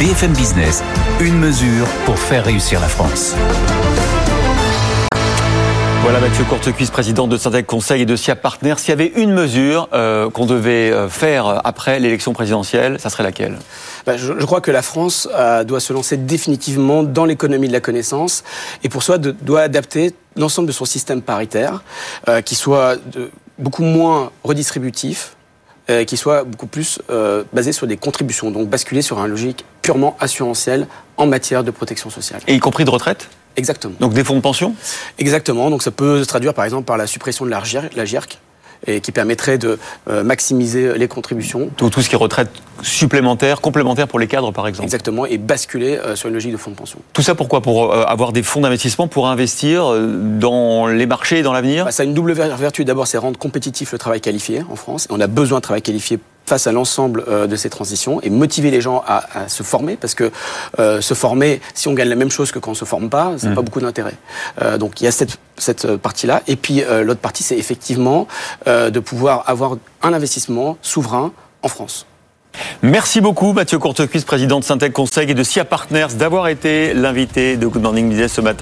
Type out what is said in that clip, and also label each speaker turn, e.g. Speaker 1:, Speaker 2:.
Speaker 1: BFM Business, une mesure pour faire réussir la France.
Speaker 2: Voilà Mathieu Courtecuisse, président de Syntec Conseil et de SIA Partners. S'il y avait une mesure euh, qu'on devait euh, faire après l'élection présidentielle, ça serait laquelle?
Speaker 3: Bah, je, je, crois que la France euh, doit se lancer définitivement dans l'économie de la connaissance et pour cela de, doit adapter l'ensemble de son système paritaire euh, qui soit de, beaucoup moins redistributif, euh, qui soit beaucoup plus euh, basé sur des contributions, donc basculer sur un logique purement assurantielle en matière de protection sociale.
Speaker 2: Et y compris de retraite?
Speaker 3: Exactement.
Speaker 2: Donc des fonds de pension?
Speaker 3: Exactement. Donc ça peut se traduire par exemple par la suppression de la GIRC, et qui permettrait de euh, maximiser les contributions.
Speaker 2: Tout, tout, ce qui est retraite supplémentaire, complémentaire pour les cadres par exemple.
Speaker 3: Exactement, et basculer euh, sur une logique de fonds de pension.
Speaker 2: Tout ça pourquoi? Pour euh, avoir des fonds d'investissement pour investir dans les marchés et dans l'avenir?
Speaker 3: Bah, Ça a une double vertu. D'abord, c'est rendre compétitif le travail qualifié en France. Et on a besoin de travail qualifié face à l'ensemble euh, de ces transitions et motiver les gens à, à se former parce que euh, se former, si on gagne la même chose que quand on se forme pas, ça n'a mmh. pas beaucoup d'intérêt. Euh, donc il y a cette, cette partie-là. Et puis euh, l'autre partie, c'est effectivement de pouvoir avoir un investissement souverain en France.
Speaker 2: Merci beaucoup Mathieu Courtecuisse, président de Syntec Conseil et de SIA Partners, d'avoir été l'invité de Good Morning Business ce matin.